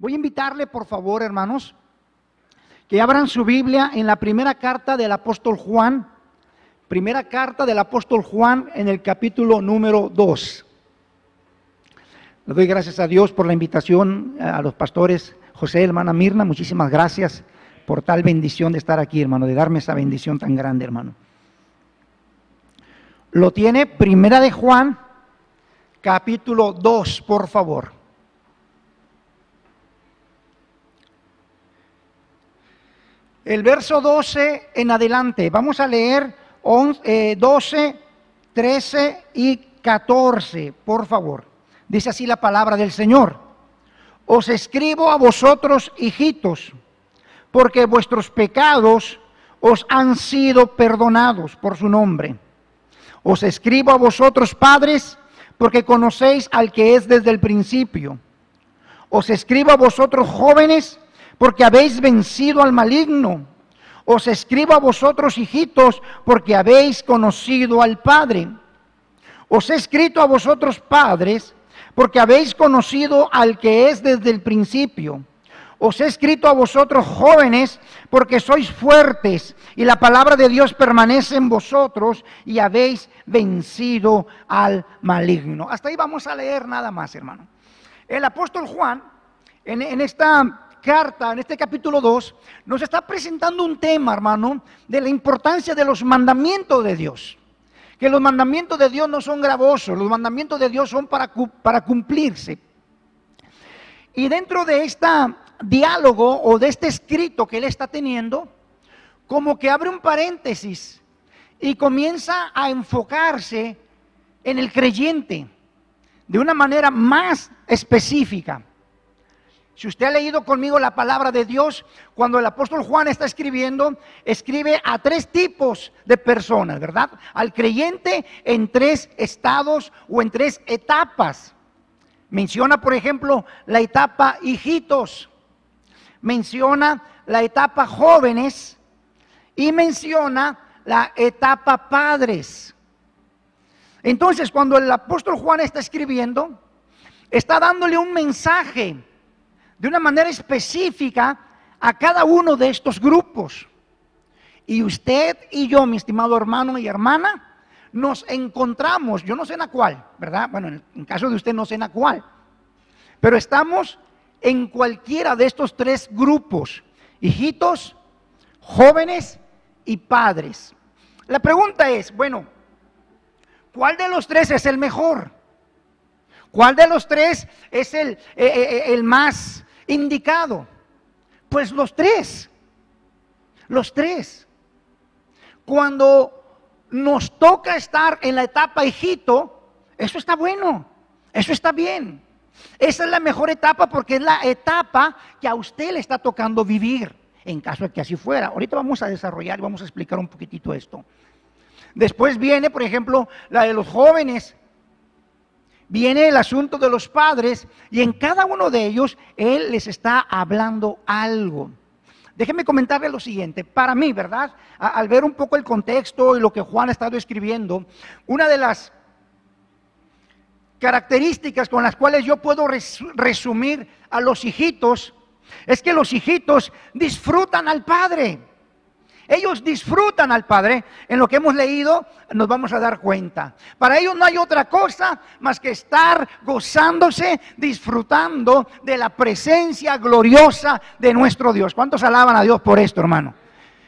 Voy a invitarle, por favor, hermanos, que abran su Biblia en la primera carta del apóstol Juan, primera carta del apóstol Juan en el capítulo número 2. Le doy gracias a Dios por la invitación a los pastores José, hermana Mirna, muchísimas gracias por tal bendición de estar aquí, hermano, de darme esa bendición tan grande, hermano. Lo tiene Primera de Juan, capítulo 2, por favor. El verso 12 en adelante, vamos a leer 12, 13 eh, y 14, por favor. Dice así la palabra del Señor. Os escribo a vosotros, hijitos, porque vuestros pecados os han sido perdonados por su nombre. Os escribo a vosotros, padres, porque conocéis al que es desde el principio. Os escribo a vosotros, jóvenes, porque habéis vencido al maligno. Os escribo a vosotros, hijitos, porque habéis conocido al Padre. Os he escrito a vosotros, padres, porque habéis conocido al que es desde el principio. Os he escrito a vosotros, jóvenes, porque sois fuertes y la palabra de Dios permanece en vosotros y habéis vencido al maligno. Hasta ahí vamos a leer nada más, hermano. El apóstol Juan, en, en esta carta, en este capítulo 2, nos está presentando un tema, hermano, de la importancia de los mandamientos de Dios. Que los mandamientos de Dios no son gravosos, los mandamientos de Dios son para, para cumplirse. Y dentro de este diálogo o de este escrito que él está teniendo, como que abre un paréntesis y comienza a enfocarse en el creyente de una manera más específica. Si usted ha leído conmigo la palabra de Dios, cuando el apóstol Juan está escribiendo, escribe a tres tipos de personas, ¿verdad? Al creyente en tres estados o en tres etapas. Menciona, por ejemplo, la etapa hijitos, menciona la etapa jóvenes y menciona la etapa padres. Entonces, cuando el apóstol Juan está escribiendo, está dándole un mensaje de una manera específica a cada uno de estos grupos. Y usted y yo, mi estimado hermano y hermana, nos encontramos, yo no sé en la cuál, ¿verdad? Bueno, en, caso de usted no sé en la cuál, pero estamos en cualquiera de estos tres grupos, hijitos, jóvenes y padres. La pregunta es, bueno, ¿cuál de los tres es el mejor? ¿Cuál de los tres es el, eh, eh, eh, el más indicado? Pues los tres. Los tres. Cuando nos toca estar en la etapa hijito, eso está bueno, eso está bien. Esa es la mejor etapa porque es la etapa que a usted le está tocando vivir, en caso de que así fuera. Ahorita vamos a desarrollar y vamos a explicar un poquitito esto. Después viene, por ejemplo, la de los jóvenes, viene el asunto de los padres y en cada uno de ellos Él les está hablando algo. Déjenme comentarle lo siguiente. Para mí, ¿verdad? Al ver un poco el contexto y lo que Juan ha estado escribiendo, una de las características con las cuales yo puedo resumir a los hijitos es que los hijitos disfrutan al Padre. Ellos disfrutan al Padre. En lo que hemos leído nos vamos a dar cuenta. Para ellos no hay otra cosa más que estar gozándose, disfrutando de la presencia gloriosa de nuestro Dios. ¿Cuántos alaban a Dios por esto, hermano?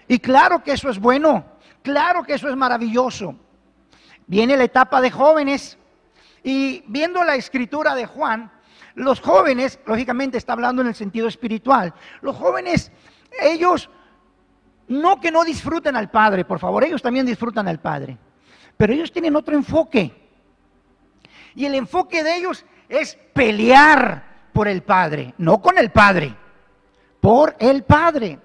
Y claro que eso es bueno. Claro que eso es maravilloso. Viene la etapa de jóvenes. Y viendo la escritura de Juan, los jóvenes, lógicamente está hablando en el sentido espiritual, los jóvenes, ellos no que no disfruten al Padre, por favor, ellos también disfrutan al Padre, pero ellos tienen otro enfoque. Y el enfoque de ellos es pelear por el Padre, no con el Padre, por el Padre.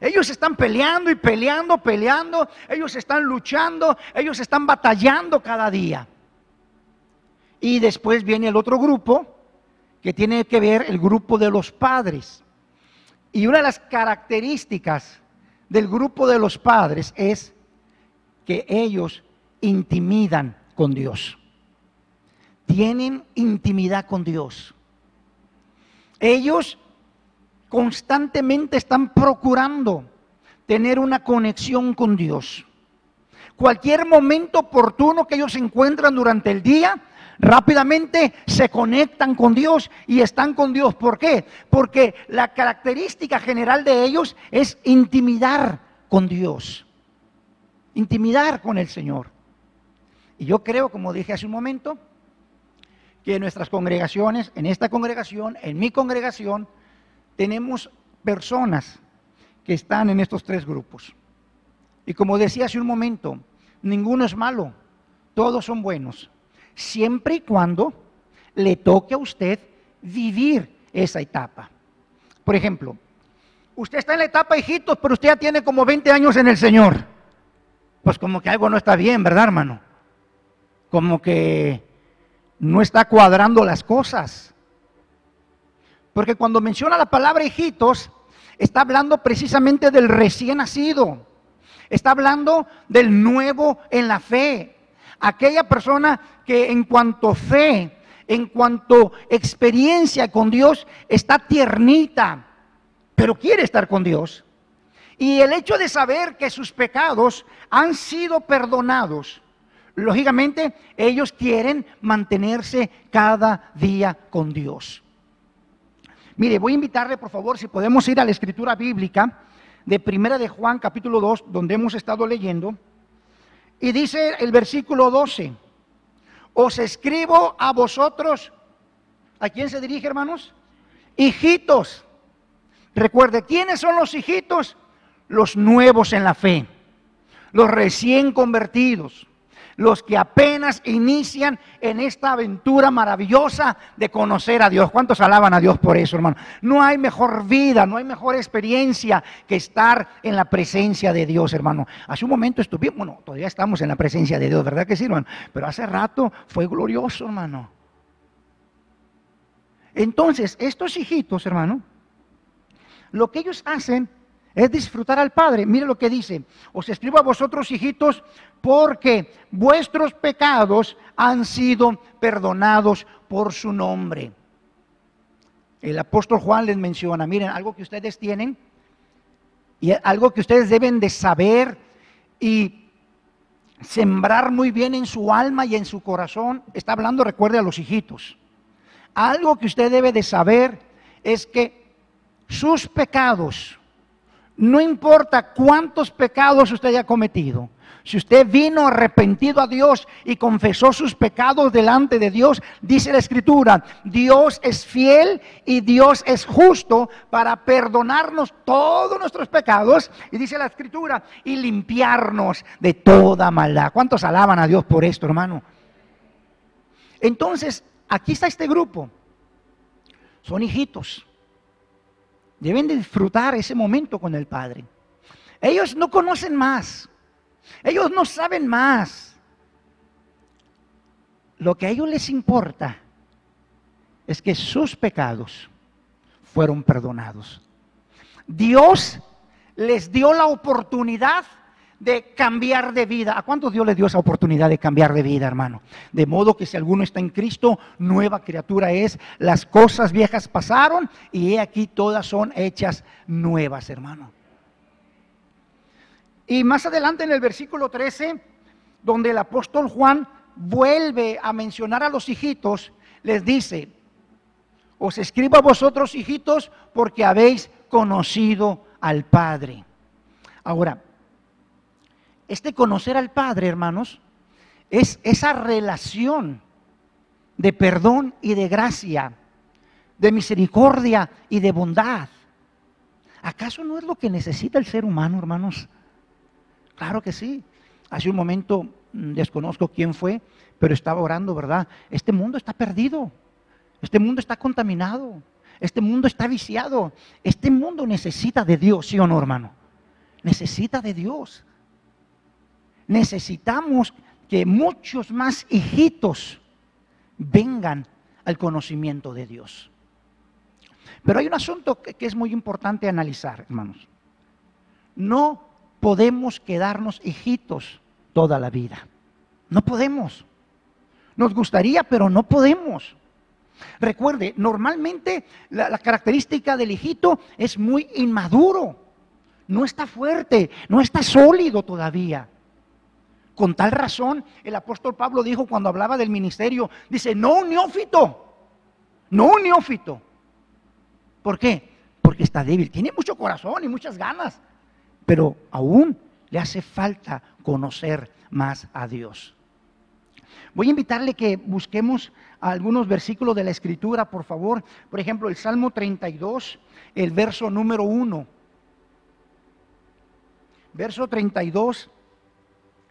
Ellos están peleando y peleando, peleando, ellos están luchando, ellos están batallando cada día. Y después viene el otro grupo, que tiene que ver el grupo de los padres. Y una de las características del grupo de los padres es que ellos intimidan con Dios. Tienen intimidad con Dios. ellos constantemente están procurando tener una conexión con Dios. Cualquier momento oportuno que ellos encuentran durante el día, rápidamente se conectan con Dios y están con Dios. ¿Por qué? Porque la característica general de ellos es intimidar con Dios, intimidar con el Señor. Y yo creo, como dije hace un momento, que en nuestras congregaciones, en esta congregación, en mi congregación, tenemos personas que están en estos tres grupos. Y como decía hace un momento, ninguno es malo, todos son buenos siempre y cuando le toque a usted vivir esa etapa. Por ejemplo, usted está en la etapa hijitos, pero usted ya tiene como 20 años en el Señor. Pues como que algo no está bien, ¿verdad, hermano? Como que no está cuadrando las cosas. Porque cuando menciona la palabra hijitos, está hablando precisamente del recién nacido. Está hablando del nuevo en la fe aquella persona que en cuanto fe, en cuanto experiencia con Dios, está tiernita, pero quiere estar con Dios. Y el hecho de saber que sus pecados han sido perdonados, lógicamente ellos quieren mantenerse cada día con Dios. Mire, voy a invitarle por favor si podemos ir a la escritura bíblica de Primera de Juan capítulo 2, donde hemos estado leyendo. Y dice el versículo 12, os escribo a vosotros, ¿a quién se dirige hermanos? Hijitos. Recuerde, ¿quiénes son los hijitos? Los nuevos en la fe, los recién convertidos los que apenas inician en esta aventura maravillosa de conocer a Dios. ¿Cuántos alaban a Dios por eso, hermano? No hay mejor vida, no hay mejor experiencia que estar en la presencia de Dios, hermano. Hace un momento estuvimos, bueno, todavía estamos en la presencia de Dios, ¿verdad que sí, hermano? Pero hace rato fue glorioso, hermano. Entonces, estos hijitos, hermano, lo que ellos hacen es disfrutar al Padre. Mire lo que dice, os escribo a vosotros hijitos porque vuestros pecados han sido perdonados por su nombre. El apóstol Juan les menciona, miren, algo que ustedes tienen y algo que ustedes deben de saber y sembrar muy bien en su alma y en su corazón. Está hablando, recuerde a los hijitos. Algo que usted debe de saber es que sus pecados, no importa cuántos pecados usted haya cometido. Si usted vino arrepentido a Dios y confesó sus pecados delante de Dios, dice la Escritura, Dios es fiel y Dios es justo para perdonarnos todos nuestros pecados. Y dice la Escritura, y limpiarnos de toda maldad. ¿Cuántos alaban a Dios por esto, hermano? Entonces, aquí está este grupo. Son hijitos Deben de disfrutar ese momento con el Padre. Ellos no conocen más. Ellos no saben más. Lo que a ellos les importa es que sus pecados fueron perdonados. Dios les dio la oportunidad de cambiar de vida. ¿A cuántos Dios le dio esa oportunidad de cambiar de vida, hermano? De modo que si alguno está en Cristo, nueva criatura es. Las cosas viejas pasaron y he aquí todas son hechas nuevas, hermano. Y más adelante en el versículo 13, donde el apóstol Juan vuelve a mencionar a los hijitos, les dice, os escribo a vosotros hijitos porque habéis conocido al Padre. Ahora, este conocer al Padre, hermanos, es esa relación de perdón y de gracia, de misericordia y de bondad. ¿Acaso no es lo que necesita el ser humano, hermanos? Claro que sí. Hace un momento mm, desconozco quién fue, pero estaba orando, ¿verdad? Este mundo está perdido. Este mundo está contaminado. Este mundo está viciado. Este mundo necesita de Dios, ¿sí o no, hermano? Necesita de Dios necesitamos que muchos más hijitos vengan al conocimiento de Dios. Pero hay un asunto que, es muy importante analizar, hermanos. No podemos quedarnos hijitos toda la vida. No podemos. Nos gustaría, pero no podemos. Recuerde, normalmente la, característica del hijito es muy inmaduro, no está fuerte, no está sólido todavía. Con tal razón, el apóstol Pablo dijo cuando hablaba del ministerio, dice, no un neófito, no un neófito. ¿Por qué? Porque está débil, tiene mucho corazón y muchas ganas, pero aún le hace falta conocer más a Dios. Voy a invitarle que busquemos algunos versículos de la Escritura, por favor. Por ejemplo, el Salmo 32, el verso número 1. Verso 32,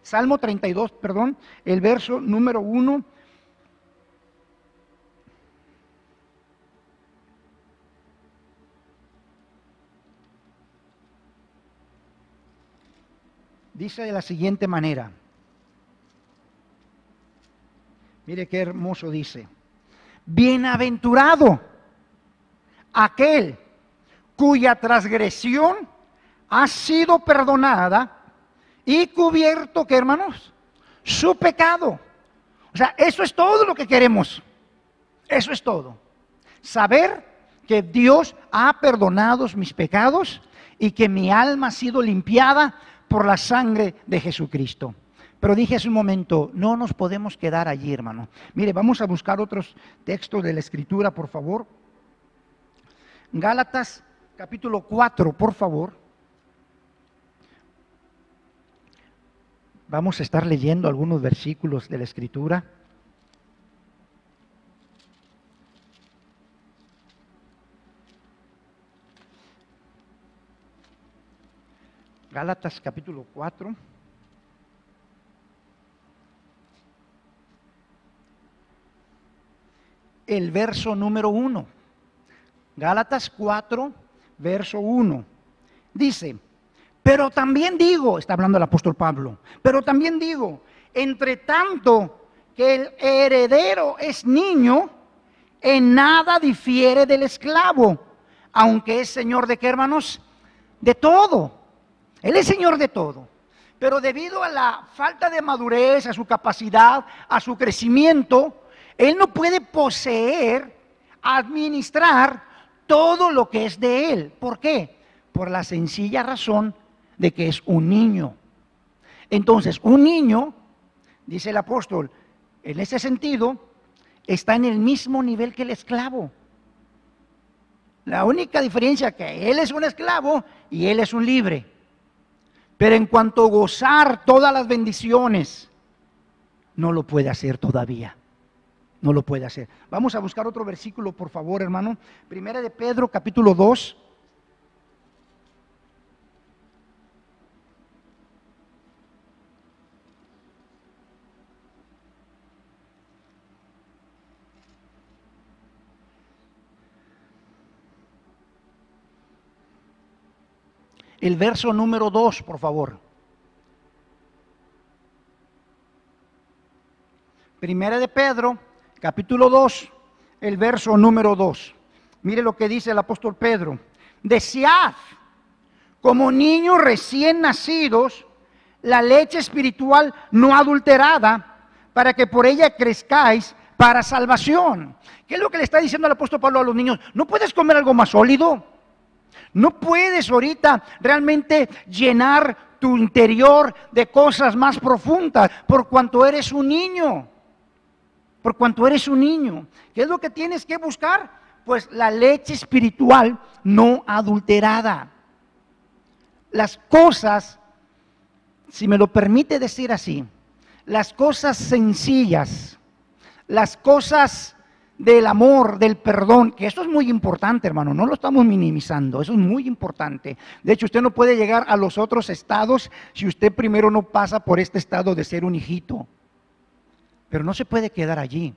Salmo 32, perdón, el verso número 1. Dice de la siguiente manera. Mire qué hermoso dice. Bienaventurado aquel cuya transgresión ha sido perdonada y cubierto, ¿qué hermanos? Su pecado. O sea, eso es todo lo que queremos. Eso es todo. Saber que Dios ha perdonado mis pecados y que mi alma ha sido limpiada por la sangre de Jesucristo. Pero dije hace un momento, no nos podemos quedar allí, hermano. Mire, vamos a buscar otros textos de la Escritura, por favor. Gálatas capítulo 4, por favor. Vamos a estar leyendo algunos versículos de la Escritura. Gálatas capítulo 4. El verso número 1. Gálatas 4, verso 1. Dice, pero también digo, está hablando el apóstol Pablo, pero también digo, entre tanto que el heredero es niño, en nada difiere del esclavo, aunque es señor de qué hermanos? De todo. Él es señor de todo. Pero debido a la falta de madurez, a su capacidad, a su crecimiento, él no puede poseer, administrar todo lo que es de él. ¿Por qué? Por la sencilla razón de que es un niño. Entonces, un niño, dice el apóstol, en ese sentido, está en el mismo nivel que el esclavo. La única diferencia es que él es un esclavo y él es un libre. Pero en cuanto a gozar todas las bendiciones, no lo puede hacer todavía. No lo puede hacer. Vamos a buscar otro versículo, por favor, hermano. Primera de Pedro, capítulo 2. El verso número 2, por favor. Primera de Pedro, capítulo 2, el verso número 2. Mire lo que dice el apóstol Pedro. Desead como niños recién nacidos la leche espiritual no adulterada para que por ella crezcáis para salvación. ¿Qué es lo que le está diciendo el apóstol Pablo a los niños? ¿No puedes comer algo más sólido? No puedes ahorita realmente llenar tu interior de cosas más profundas por cuanto eres un niño. Por cuanto eres un niño. ¿Qué es lo que tienes que buscar? Pues la leche espiritual no adulterada. Las cosas, si me lo permite decir así, las cosas sencillas, las cosas del amor, del perdón, que eso es muy importante, hermano, no lo estamos minimizando, eso es muy importante. De hecho, usted no puede llegar a los otros estados si usted primero no pasa por este estado de ser un hijito. Pero no se puede quedar allí,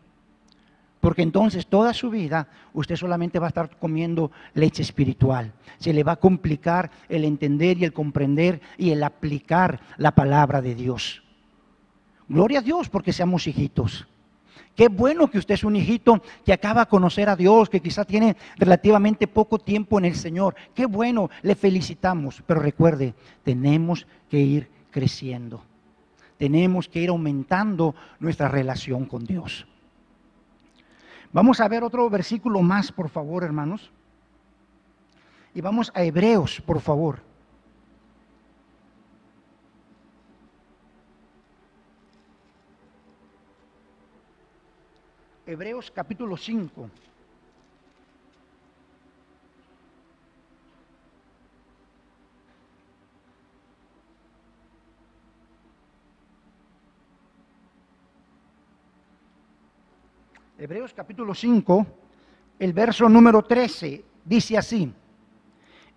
porque entonces toda su vida usted solamente va a estar comiendo leche espiritual. Se le va a complicar el entender y el comprender y el aplicar la palabra de Dios. Gloria a Dios porque seamos hijitos. Qué bueno que usted es un hijito que acaba de conocer a Dios, que quizá tiene relativamente poco tiempo en el Señor. Qué bueno, le felicitamos. Pero recuerde, tenemos que ir creciendo. Tenemos que ir aumentando nuestra relación con Dios. Vamos a ver otro versículo más, por favor, hermanos. Y vamos a Hebreos, por favor. Hebreos capítulo 5. Hebreos capítulo 5, el verso número 13, dice así.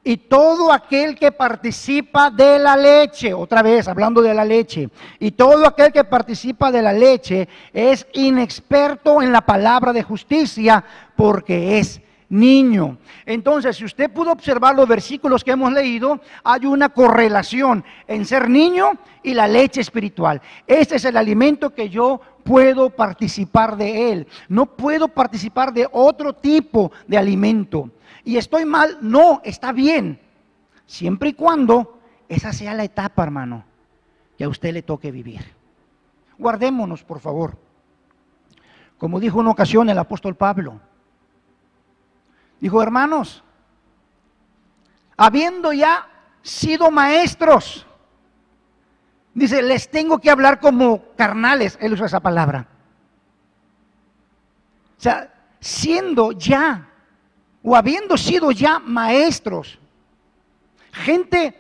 Y todo aquel que participa de la leche, otra vez hablando de la leche, y todo aquel que participa de la leche es inexperto en la palabra de justicia porque es niño. Entonces, si usted pudo observar los versículos que hemos leído, hay una correlación en ser niño y la leche espiritual. Este es el alimento que yo puedo participar de él. No puedo participar de otro tipo de alimento. Y estoy mal, no, está bien. Siempre y cuando esa sea la etapa, hermano, que a usted le toque vivir. Guardémonos, por favor. Como dijo una ocasión el apóstol Pablo, Dijo, hermanos, habiendo ya sido maestros, dice, les tengo que hablar como carnales, él usa esa palabra. O sea, siendo ya, o habiendo sido ya maestros, gente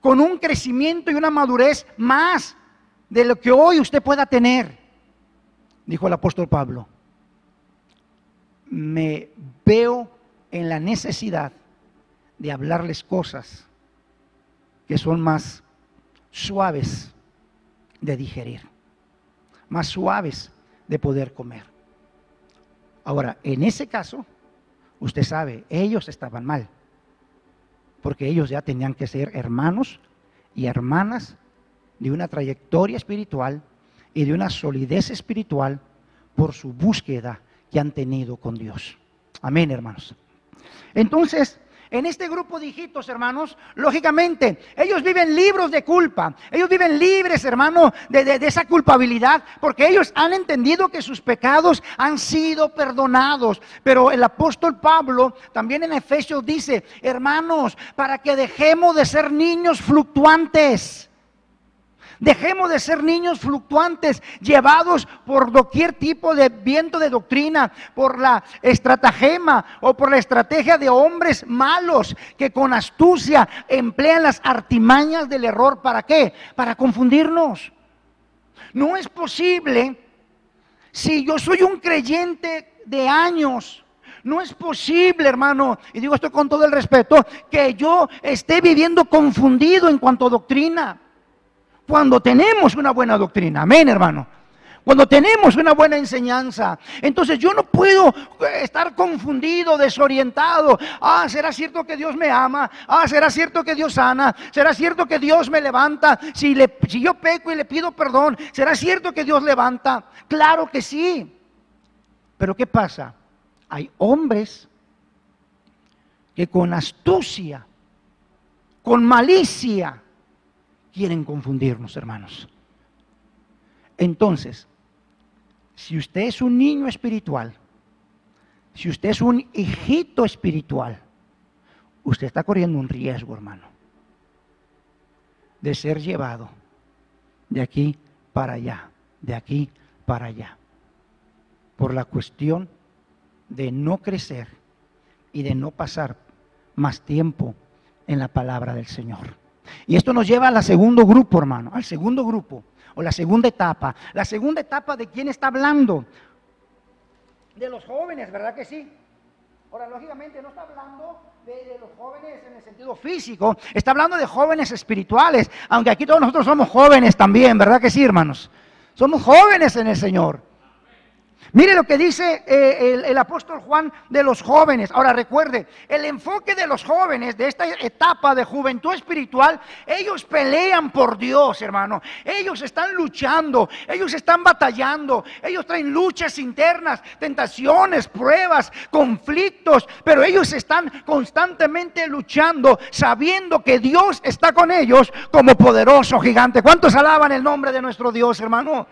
con un crecimiento y una madurez más de lo que hoy usted pueda tener, dijo el apóstol Pablo. Me veo en la necesidad de hablarles cosas que son más suaves de digerir, más suaves de poder comer. Ahora, en ese caso, usted sabe, ellos estaban mal, porque ellos ya tenían que ser hermanos y hermanas de una trayectoria espiritual y de una solidez espiritual por su búsqueda que han tenido con Dios. Amén, hermanos. Entonces, en este grupo de hijitos, hermanos, lógicamente, ellos viven libros de culpa. Ellos viven libres, hermano, de, esa culpabilidad, porque ellos han entendido que sus pecados han sido perdonados. Pero el apóstol Pablo también en Efesios dice, hermanos, para que dejemos de ser niños fluctuantes Dejemos de ser niños fluctuantes, llevados por doquier tipo de viento de doctrina, por la estratagema o por la estrategia de hombres malos que con astucia emplean las artimañas del error. ¿Para qué? Para confundirnos. No es posible, si yo soy un creyente de años, no es posible, hermano, y digo esto con todo el respeto, que yo esté viviendo confundido en cuanto a doctrina cuando tenemos una buena doctrina. Amén, hermano. Cuando tenemos una buena enseñanza. Entonces yo no puedo eh, estar confundido, desorientado. Ah, ¿será cierto que Dios me ama? Ah, ¿será cierto que Dios sana? ¿Será cierto que Dios me levanta? Si, yo peco y le pido perdón, ¿será cierto que Dios levanta? Claro que sí. Pero ¿qué pasa? Hay hombres que con astucia, con malicia, quieren confundirnos, hermanos. Entonces, si usted es un niño espiritual, si usted es un hijito espiritual, usted está corriendo un riesgo, hermano, de ser llevado de aquí para allá, de aquí para allá, por la cuestión de no crecer y de no pasar más tiempo en la palabra del Señor. Y esto nos lleva al segundo grupo, hermano, al segundo grupo, o la segunda etapa. La segunda etapa de quién está hablando. De los jóvenes, ¿verdad que sí? Ahora, lógicamente, no está hablando de, de, los jóvenes en el sentido físico, está hablando de jóvenes espirituales, aunque aquí todos nosotros somos jóvenes también, ¿verdad que sí, hermanos? Somos jóvenes en el Señor. Mire lo que dice eh, el, apóstol Juan de los jóvenes. Ahora recuerde, el enfoque de los jóvenes de esta etapa de juventud espiritual, ellos pelean por Dios, hermano. Ellos están luchando, ellos están batallando, ellos traen luchas internas, tentaciones, pruebas, conflictos, pero ellos están constantemente luchando, sabiendo que Dios está con ellos como poderoso gigante. ¿Cuántos alaban el nombre de nuestro Dios, hermano?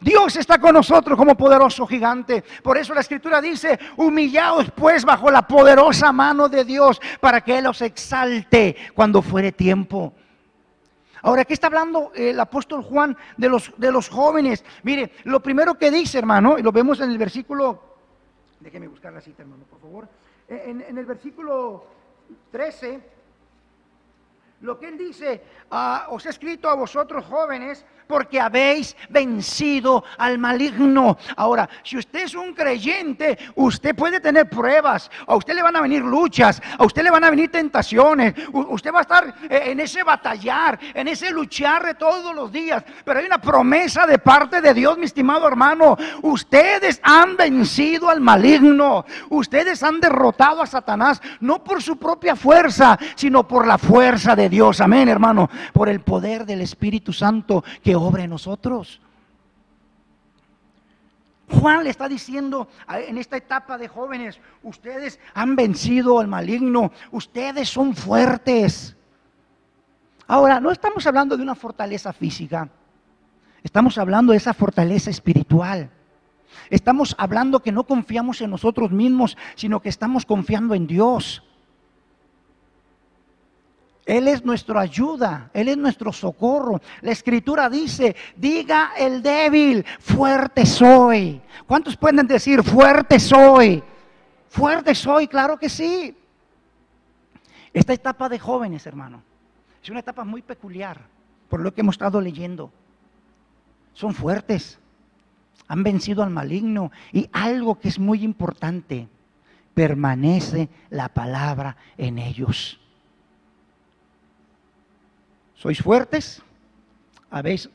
Dios está con nosotros como poderoso gigante. Por eso la escritura dice, humillaos pues bajo la poderosa mano de Dios para que Él os exalte cuando fuere tiempo. Ahora, ¿qué está hablando el apóstol Juan de los, de los jóvenes? Mire, lo primero que dice, hermano, y lo vemos en el versículo, déjeme buscar la cita, hermano, por favor. En, en el versículo 13, lo que él dice, ah, os he escrito a vosotros jóvenes porque habéis vencido al maligno. Ahora, si usted es un creyente, usted puede tener pruebas, a usted le van a venir luchas, a usted le van a venir tentaciones, usted va a estar eh, en ese batallar, en ese luchar de todos los días, pero hay una promesa de parte de Dios, mi estimado hermano, ustedes han vencido al maligno, ustedes han derrotado a Satanás, no por su propia fuerza, sino por la fuerza de Dios, amén hermano, por el poder del Espíritu Santo que obra nosotros. Juan le está diciendo en esta etapa de jóvenes, ustedes han vencido al maligno, ustedes son fuertes. Ahora, no estamos hablando de una fortaleza física, estamos hablando de esa fortaleza espiritual. Estamos hablando que no confiamos en nosotros mismos, sino que estamos confiando en Dios. Él es nuestra ayuda, Él es nuestro socorro. La escritura dice, diga el débil, fuerte soy. ¿Cuántos pueden decir, fuerte soy? Fuerte soy, claro que sí. Esta etapa de jóvenes, hermano, es una etapa muy peculiar, por lo que hemos estado leyendo. Son fuertes, han vencido al maligno y algo que es muy importante, permanece la palabra en ellos sois fuertes, habéis,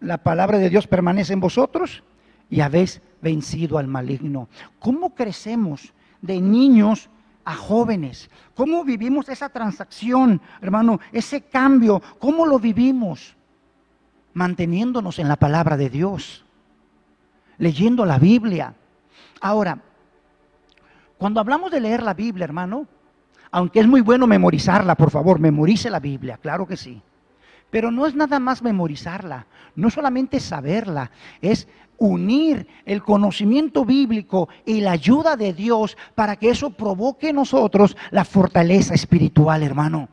la palabra de Dios permanece en vosotros y habéis vencido al maligno. ¿Cómo crecemos de niños a jóvenes? ¿Cómo vivimos esa transacción, hermano? Ese cambio, ¿cómo lo vivimos? Manteniéndonos en la palabra de Dios, leyendo la Biblia. Ahora, cuando hablamos de leer la Biblia, hermano, aunque es muy bueno memorizarla, por favor, memorice la Biblia, claro que sí. Pero no es nada más memorizarla, no solamente saberla, es unir el conocimiento bíblico y la ayuda de Dios para que eso provoque en nosotros la fortaleza espiritual, hermano.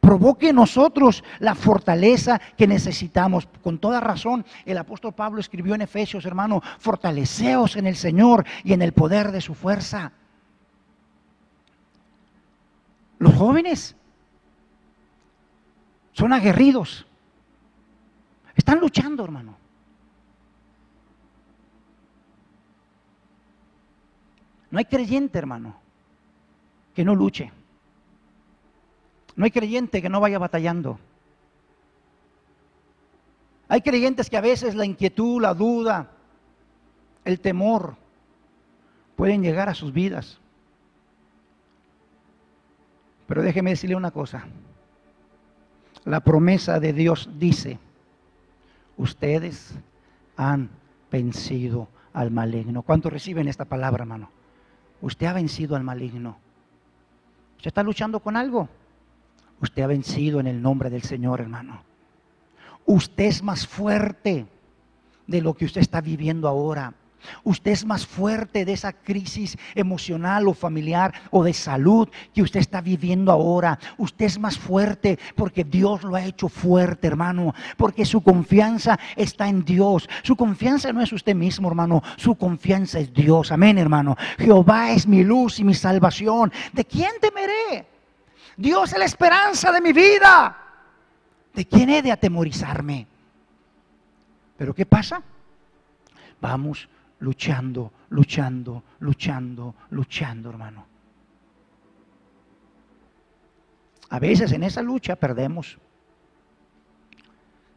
Provoque en nosotros la fortaleza que necesitamos. Con toda razón, el apóstol Pablo escribió en Efesios, hermano, fortaleceos en el Señor y en el poder de su fuerza. Los jóvenes son aguerridos. Están luchando, hermano. No hay creyente, hermano, que no luche. No hay creyente que no vaya batallando. Hay creyentes que a veces la inquietud, la duda, el temor pueden llegar a sus vidas. Pero déjeme decirle una cosa la promesa de Dios dice, ustedes han vencido al maligno. ¿Cuántos reciben esta palabra, hermano? Usted ha vencido al maligno. ¿Usted está luchando con algo? Usted ha vencido en el nombre del Señor, hermano. Usted es más fuerte de lo que usted está viviendo ahora. Usted es más fuerte de esa crisis emocional o familiar o de salud que usted está viviendo ahora. Usted es más fuerte porque Dios lo ha hecho fuerte, hermano. Porque su confianza está en Dios. Su confianza no es usted mismo, hermano. Su confianza es Dios. Amén, hermano. Jehová es mi luz y mi salvación. ¿De quién temeré? Dios es la esperanza de mi vida. ¿De quién he de atemorizarme? Pero ¿qué pasa? Vamos luchando, luchando, luchando, luchando, hermano. A veces en esa lucha perdemos,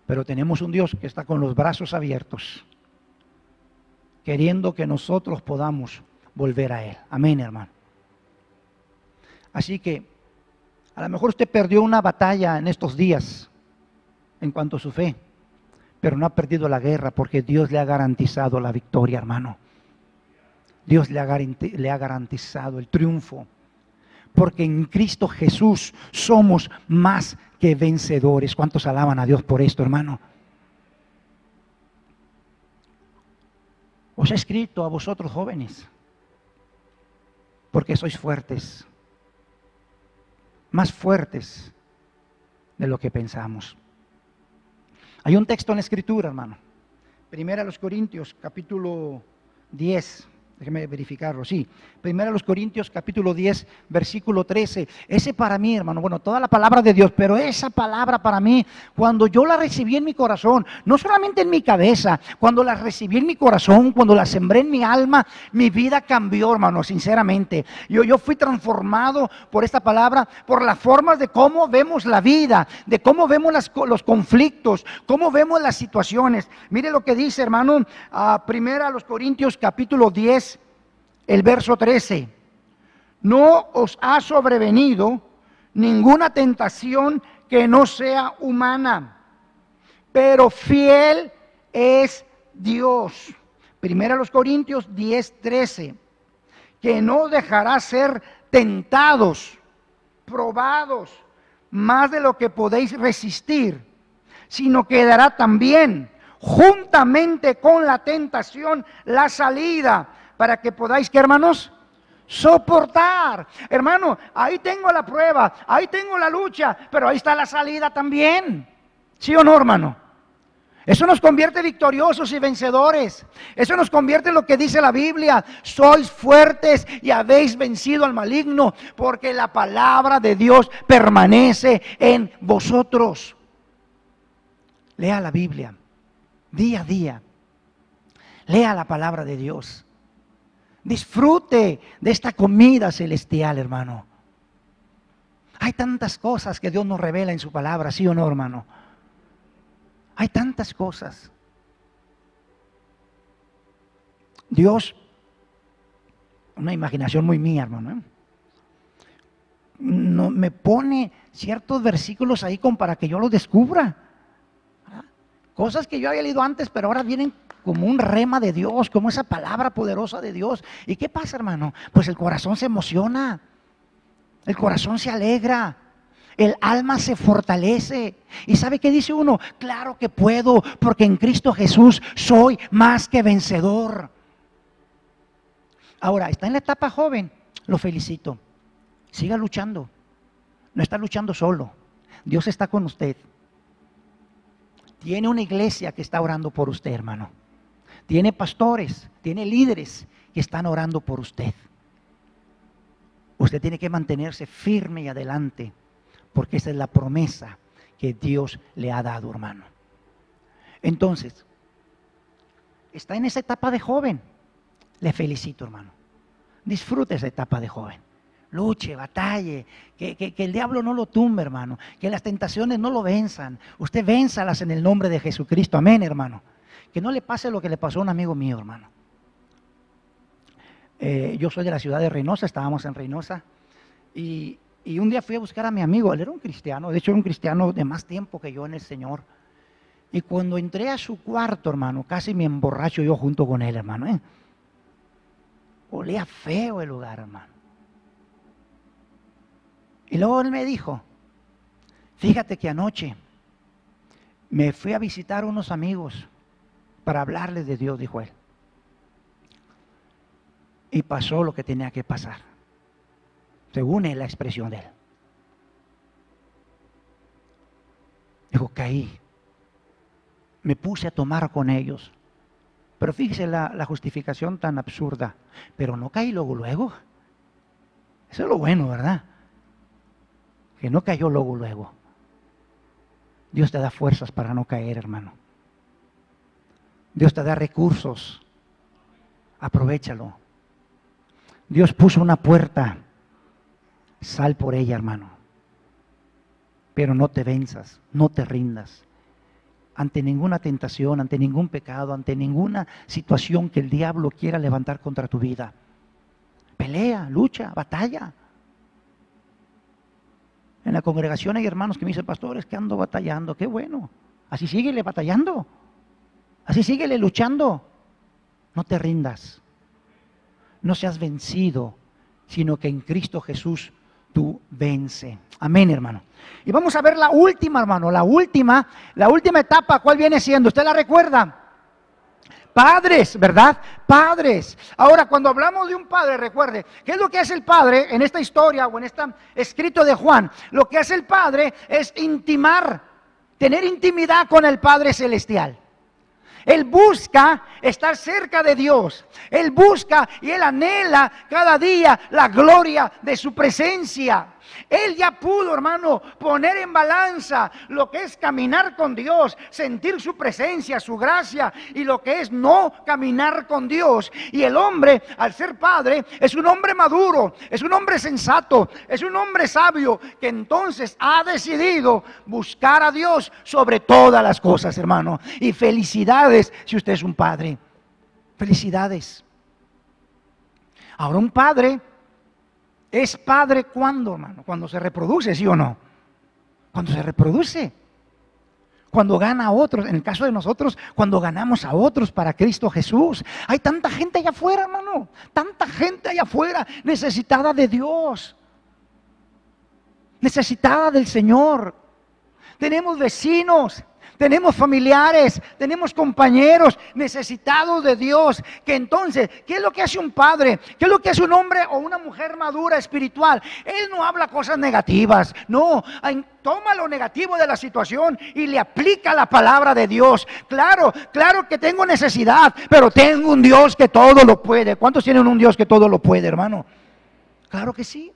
pero tenemos un Dios que está con los brazos abiertos, queriendo que nosotros podamos volver a Él. Amén, hermano. Así que a lo mejor usted perdió una batalla en estos días en cuanto a su fe pero no ha perdido la guerra porque Dios le ha garantizado la victoria, hermano. Dios le ha, garantizado el triunfo. Porque en Cristo Jesús somos más que vencedores. ¿Cuántos alaban a Dios por esto, hermano? Os he escrito a vosotros jóvenes, porque sois fuertes, más fuertes de lo que pensamos. Hay un texto en escritura, hermano. Primera a los Corintios, capítulo 10, Déjeme verificarlo, sí. Primero los Corintios capítulo 10, versículo 13. Ese para mí, hermano, bueno, toda la palabra de Dios, pero esa palabra para mí, cuando yo la recibí en mi corazón, no solamente en mi cabeza, cuando la recibí en mi corazón, cuando la sembré en mi alma, mi vida cambió, hermano, sinceramente. Yo, yo fui transformado por esta palabra, por las formas de cómo vemos la vida, de cómo vemos los conflictos, cómo vemos las situaciones. Mire lo que dice, hermano, a primera los Corintios capítulo 10 el verso 13. No os ha sobrevenido ninguna tentación que no sea humana, pero fiel es Dios. Primera los Corintios 10, 13. Que no dejará ser tentados, probados, más de lo que podéis resistir, sino que dará también, juntamente con la tentación, la salida para que podáis, que hermanos? Soportar. Hermano, ahí tengo la prueba, ahí tengo la lucha, pero ahí está la salida también. ¿Sí o no, hermano? Eso nos convierte victoriosos y vencedores. Eso nos convierte en lo que dice la Biblia. Sois fuertes y habéis vencido al maligno porque la palabra de Dios permanece en vosotros. Lea la Biblia día a día. Lea la palabra de Dios. Disfrute de esta comida celestial, hermano. Hay tantas cosas que Dios nos revela en su palabra, ¿sí o no, hermano? Hay tantas cosas. Dios, una imaginación muy mía, hermano, ¿eh? no, me pone ciertos versículos ahí para que yo los descubra. Cosas que yo había leído antes, pero ahora vienen como un rema de Dios, como esa palabra poderosa de Dios. ¿Y qué pasa, hermano? Pues el corazón se emociona, el corazón se alegra, el alma se fortalece. ¿Y sabe qué dice uno? Claro que puedo, porque en Cristo Jesús soy más que vencedor. Ahora, está en la etapa joven, lo felicito. Siga luchando. No está luchando solo. Dios está con usted. Tiene una iglesia que está orando por usted, hermano. Tiene pastores, tiene líderes que están orando por usted. Usted tiene que mantenerse firme y adelante, porque esa es la promesa que Dios le ha dado, hermano. Entonces, está en esa etapa de joven. Le felicito, hermano. Disfrute esa etapa de joven. Luche, batalle, que, que, el diablo no lo tumbe, hermano. Que las tentaciones no lo venzan. Usted vénzalas en el nombre de Jesucristo. Amén, hermano que no le pase lo que le pasó a un amigo mío, hermano. Eh, yo soy de la ciudad de Reynosa, estábamos en Reynosa, y, un día fui a buscar a mi amigo, él era un cristiano, de hecho era un cristiano de más tiempo que yo en el Señor. Y cuando entré a su cuarto, hermano, casi me emborracho yo junto con él, hermano. ¿eh? Olía feo el lugar, hermano. Y luego él me dijo, fíjate que anoche me fui a visitar unos amigos para hablarles de Dios, dijo él. Y pasó lo que tenía que pasar, según la expresión de él. Dijo, caí, me puse a tomar con ellos. Pero fíjese la, la, justificación tan absurda. Pero no caí luego, luego. Eso es lo bueno, ¿verdad? Que no cayó luego, luego. Dios te da fuerzas para no caer, hermano. Dios te da recursos. Aprovechalo. Dios puso una puerta. Sal por ella, hermano. Pero no te venzas, no te rindas. Ante ninguna tentación, ante ningún pecado, ante ninguna situación que el diablo quiera levantar contra tu vida. Pelea, lucha, batalla. En la congregación hay hermanos que me dicen, pastores, que ando batallando. Qué bueno. Así síguele batallando. Así síguele luchando. No te rindas. No seas vencido, sino que en Cristo Jesús tú vence. Amén, hermano. Y vamos a ver la última, hermano, la última, la última etapa, ¿cuál viene siendo? ¿Usted la recuerda? Padres, ¿verdad? Padres. Ahora, cuando hablamos de un padre, recuerde, ¿qué es lo que hace el padre en esta historia o en este escrito de Juan? Lo que hace el padre es intimar, tener intimidad con el Padre Celestial. Él busca estar cerca de Dios. Él busca y él anhela cada día la gloria de su presencia. Él ya pudo, hermano, poner en balanza lo que es caminar con Dios, sentir su presencia, su gracia y lo que es no caminar con Dios. Y el hombre, al ser padre, es un hombre maduro, es un hombre sensato, es un hombre sabio que entonces ha decidido buscar a Dios sobre todas las cosas, hermano. Y si usted es un padre. Felicidades. Ahora un padre ¿Es padre cuando, hermano? Cuando se reproduce, ¿sí o no? Cuando se reproduce. Cuando gana a otros, en el caso de nosotros, cuando ganamos a otros para Cristo Jesús. Hay tanta gente allá afuera, hermano. Tanta gente allá afuera necesitada de Dios. Necesitada del Señor. Tenemos vecinos tenemos familiares, tenemos compañeros necesitados de Dios. Que entonces, ¿qué es lo que hace un padre? ¿Qué es lo que hace un hombre o una mujer madura espiritual? Él no habla cosas negativas, no, toma lo negativo de la situación y le aplica la palabra de Dios. Claro, claro que tengo necesidad, pero tengo un Dios que todo lo puede. ¿Cuántos tienen un Dios que todo lo puede, hermano? Claro que sí.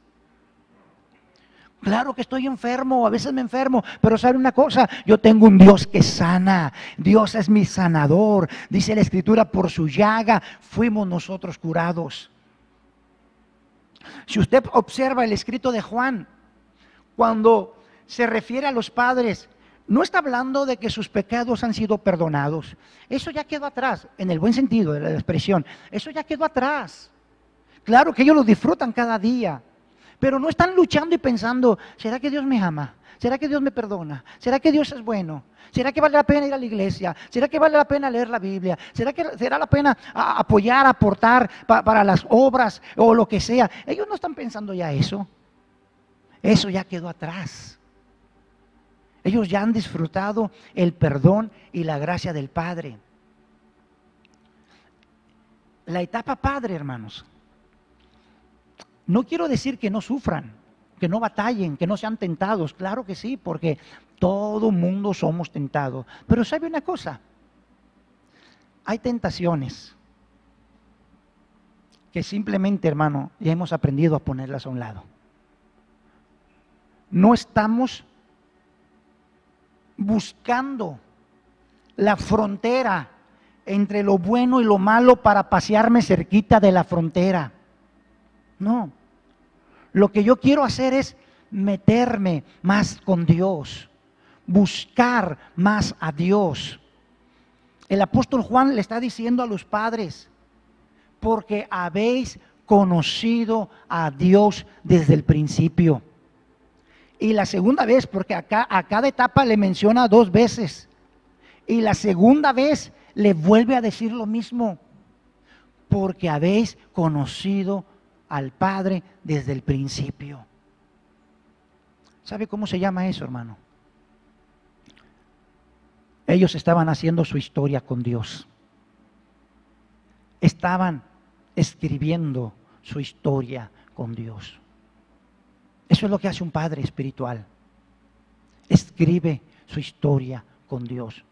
Claro que estoy enfermo, a veces me enfermo, pero sabe una cosa, yo tengo un Dios que sana, Dios es mi sanador, dice la escritura, por su llaga fuimos nosotros curados. Si usted observa el escrito de Juan, cuando se refiere a los padres, no está hablando de que sus pecados han sido perdonados. Eso ya quedó atrás, en el buen sentido de la expresión. Eso ya quedó atrás. Claro que ellos lo disfrutan cada día. Pero no están luchando y pensando, ¿será que Dios me ama? ¿Será que Dios me perdona? ¿Será que Dios es bueno? ¿Será que vale la pena ir a la iglesia? ¿Será que vale la pena leer la Biblia? ¿Será que será la pena apoyar, aportar para las obras o lo que sea? Ellos no están pensando ya eso. Eso ya quedó atrás. Ellos ya han disfrutado el perdón y la gracia del Padre. La etapa Padre, hermanos, no quiero decir que no sufran, que no batallen, que no sean tentados. Claro que sí, porque todo mundo somos tentados. Pero sabe una cosa, hay tentaciones que simplemente, hermano, ya hemos aprendido a ponerlas a un lado. No estamos buscando la frontera entre lo bueno y lo malo para pasearme cerquita de la frontera. No. Lo que yo quiero hacer es meterme más con Dios, buscar más a Dios. El apóstol Juan le está diciendo a los padres, porque habéis conocido a Dios desde el principio. Y la segunda vez, porque acá a cada etapa le menciona dos veces. Y la segunda vez le vuelve a decir lo mismo, porque habéis conocido al Padre desde el principio. ¿Sabe cómo se llama eso, hermano? Ellos estaban haciendo su historia con Dios. Estaban escribiendo su historia con Dios. Eso es lo que hace un padre espiritual. Escribe su historia con Dios.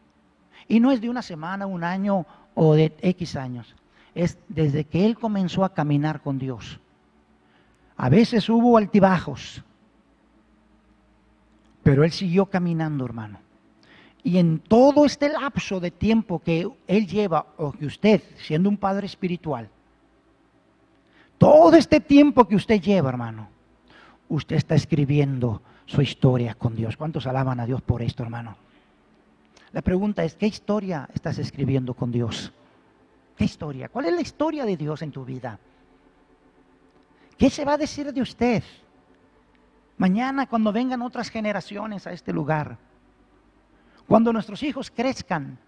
Y no es de una semana, un año o de X años. Es desde que él comenzó a caminar con Dios. A veces hubo altibajos, pero él siguió caminando, hermano. Y en todo este lapso de tiempo que él lleva, o que usted, siendo un padre espiritual, todo este tiempo que usted lleva, hermano, usted está escribiendo su historia con Dios. ¿Cuántos alaban a Dios por esto, hermano? La pregunta es, ¿qué historia estás escribiendo con Dios? ¿Qué historia? ¿Cuál es la historia de Dios en tu vida? ¿Qué se va a decir de usted mañana cuando vengan otras generaciones a este lugar? Cuando nuestros hijos crezcan,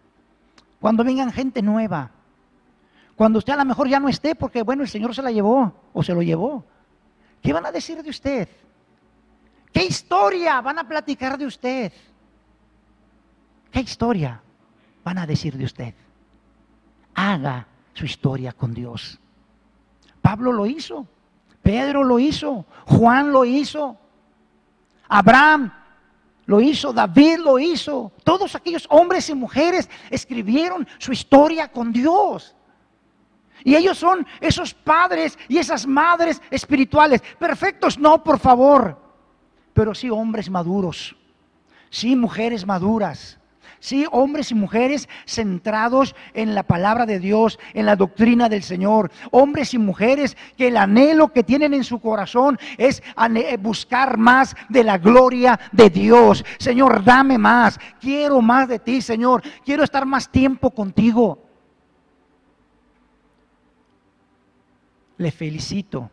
cuando vengan gente nueva, cuando usted a lo mejor ya no esté porque, bueno, el Señor se la llevó o se lo llevó. ¿Qué van a decir de usted? ¿Qué historia van a platicar de usted? ¿Qué historia van a decir de usted? haga su historia con Dios. Pablo lo hizo, Pedro lo hizo, Juan lo hizo, Abraham lo hizo, David lo hizo. Todos aquellos hombres y mujeres escribieron su historia con Dios. Y ellos son esos padres y esas madres espirituales. Perfectos, no, por favor. Pero sí hombres maduros. Sí mujeres maduras. Sí, hombres y mujeres centrados en la palabra de Dios, en la doctrina del Señor. Hombres y mujeres que el anhelo que tienen en su corazón es buscar más de la gloria de Dios. Señor, dame más. Quiero más de ti, Señor. Quiero estar más tiempo contigo. Le felicito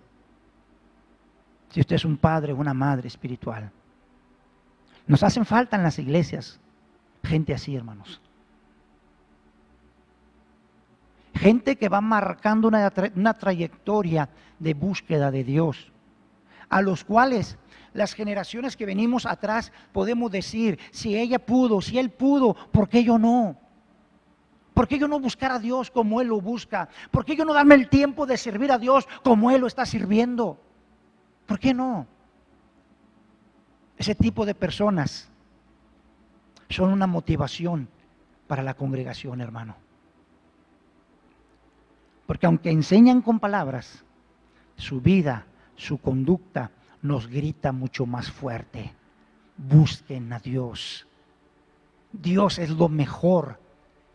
si usted es un padre o una madre espiritual. Nos hacen falta en las iglesias Gente así, hermanos. Gente que va marcando una, trayectoria de búsqueda de Dios, a los cuales las generaciones que venimos atrás podemos decir, si ella pudo, si él pudo, ¿por qué yo no? ¿Por qué yo no buscar a Dios como Él lo busca? ¿Por qué yo no darme el tiempo de servir a Dios como Él lo está sirviendo? ¿Por qué no? Ese tipo de personas son una motivación para la congregación, hermano. Porque aunque enseñan con palabras, su vida, su conducta nos grita mucho más fuerte. Busquen a Dios. Dios es lo mejor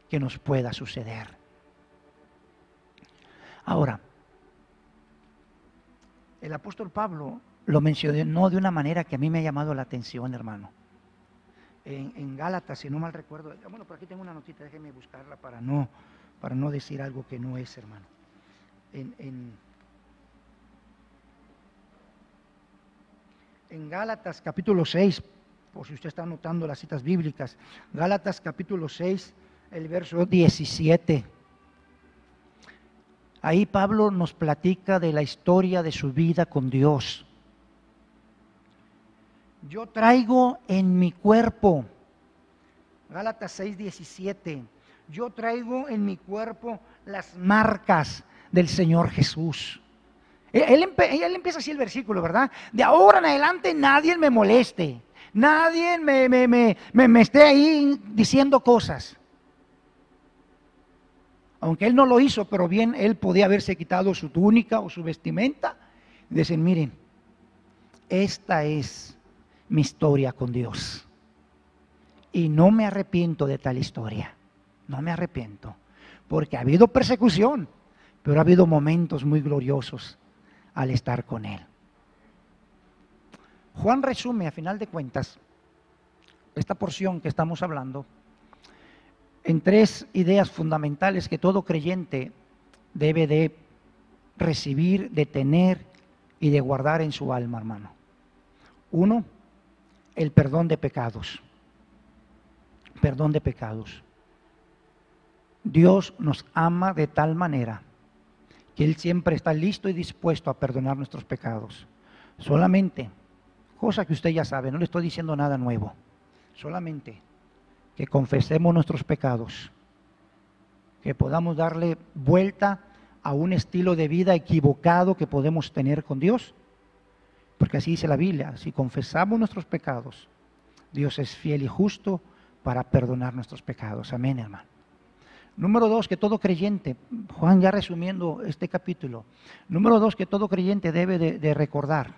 que nos pueda suceder. Ahora, el apóstol Pablo lo mencionó de una manera que a mí me ha llamado la atención, hermano en, Gálatas, si no mal recuerdo. Bueno, por aquí tengo una notita, déjeme buscarla para no, para no decir algo que no es, hermano. En, en, en Gálatas capítulo 6, por si usted está anotando las citas bíblicas, Gálatas capítulo 6, el verso 17. Ahí Pablo nos platica de la historia de su vida con Dios. Yo traigo en mi cuerpo, Gálatas 6:17, yo traigo en mi cuerpo las marcas del Señor Jesús. E-, él, empieza así el versículo, ¿verdad? De ahora en adelante nadie me moleste, nadie me, me, me, esté ahí diciendo cosas. Aunque él no lo hizo, pero bien él podía haberse quitado su túnica o su vestimenta decir, miren, esta es mi historia con Dios. Y no me arrepiento de tal historia. No me arrepiento. Porque ha habido persecución, pero ha habido momentos muy gloriosos al estar con Él. Juan resume, a final de cuentas, esta porción que estamos hablando en tres ideas fundamentales que todo creyente debe de recibir, de tener y de guardar en su alma, hermano. Uno, el perdón de pecados. Perdón de pecados. Dios nos ama de tal manera que Él siempre está listo y dispuesto a perdonar nuestros pecados. Solamente, cosa que usted ya sabe, no le estoy diciendo nada nuevo, solamente que confesemos nuestros pecados, que podamos darle vuelta a un estilo de vida equivocado que podemos tener con Dios porque así dice la Biblia, si confesamos nuestros pecados, Dios es fiel y justo para perdonar nuestros pecados. Amén, hermano. Número dos, que todo creyente, Juan ya resumiendo este capítulo, número dos, que todo creyente debe de, de recordar,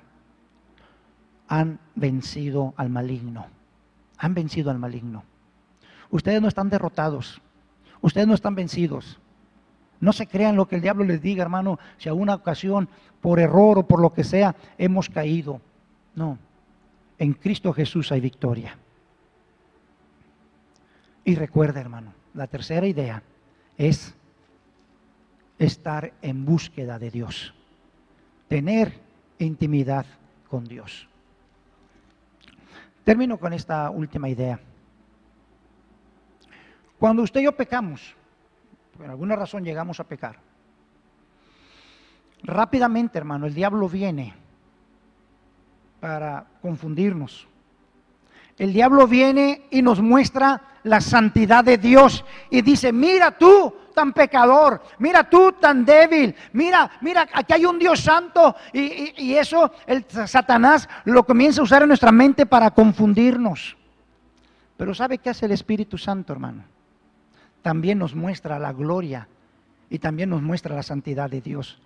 han vencido al maligno, han vencido al maligno. Ustedes no están derrotados, ustedes no están vencidos. No se crean lo que el diablo les diga, hermano, si a una ocasión, por error o por lo que sea, hemos caído. No, en Cristo Jesús hay victoria. Y recuerda, hermano, la tercera idea es estar en búsqueda de Dios, tener intimidad con Dios. Termino con esta última idea. Cuando usted y yo pecamos, por alguna razón llegamos a pecar. Rápidamente, hermano, el diablo viene para confundirnos. el diablo viene y nos muestra la santidad de Dios y dice, mira tú tan pecador, mira tú tan débil, mira, mira, aquí hay un Dios santo y, eso el Satanás lo comienza a usar en nuestra mente para confundirnos. Pero ¿sabe qué hace el Espíritu Santo, hermano? También nos muestra la gloria y también nos muestra la santidad de Dios,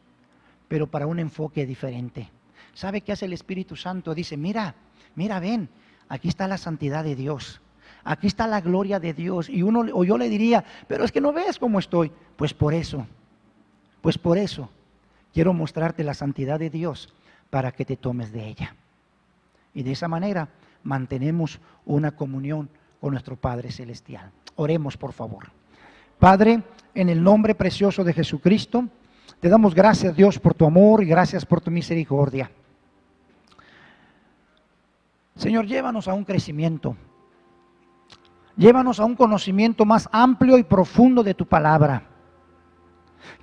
pero para un enfoque diferente. ¿Sabe qué hace el Espíritu Santo? Dice, mira, mira, ven, aquí está la santidad de Dios. Aquí está la gloria de Dios. Y uno, o yo le diría, pero es que no ves cómo estoy. Pues por eso, pues por eso quiero mostrarte la santidad de Dios para que te tomes de ella. Y de esa manera mantenemos una comunión con nuestro Padre Celestial. Oremos, por favor. Padre, en el nombre precioso de Jesucristo, te damos gracias, Dios, por tu amor y gracias por tu misericordia. Señor, llévanos a un crecimiento. Llévanos a un conocimiento más amplio y profundo de tu palabra.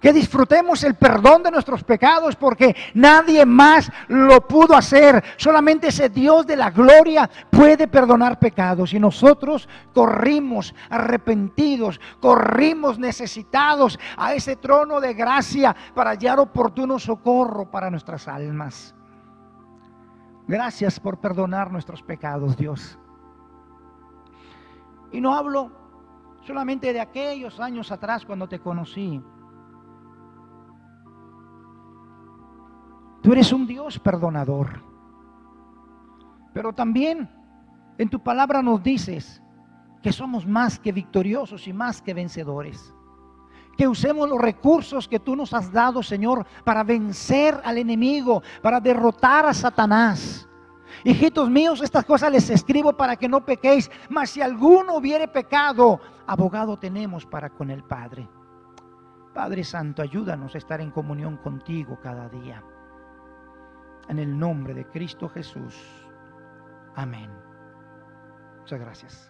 Que disfrutemos el perdón de nuestros pecados porque nadie más lo pudo hacer. Solamente ese Dios de la gloria puede perdonar pecados. Y nosotros corrimos arrepentidos, corrimos necesitados a ese trono de gracia para hallar oportuno socorro para nuestras almas. Gracias por perdonar nuestros pecados, Dios. Y no hablo solamente de aquellos años atrás cuando te conocí Tú eres un Dios perdonador. Pero también en tu palabra nos dices que somos más que victoriosos y más que vencedores. Que usemos los recursos que tú nos has dado, Señor, para vencer al enemigo, para derrotar a Satanás. Hijitos míos, estas cosas les escribo para que no pequéis, mas si alguno hubiere pecado, abogado tenemos para con el Padre. Padre Santo, ayúdanos a estar en comunión contigo cada día en el nombre de Cristo Jesús. Amén. Muchas gracias.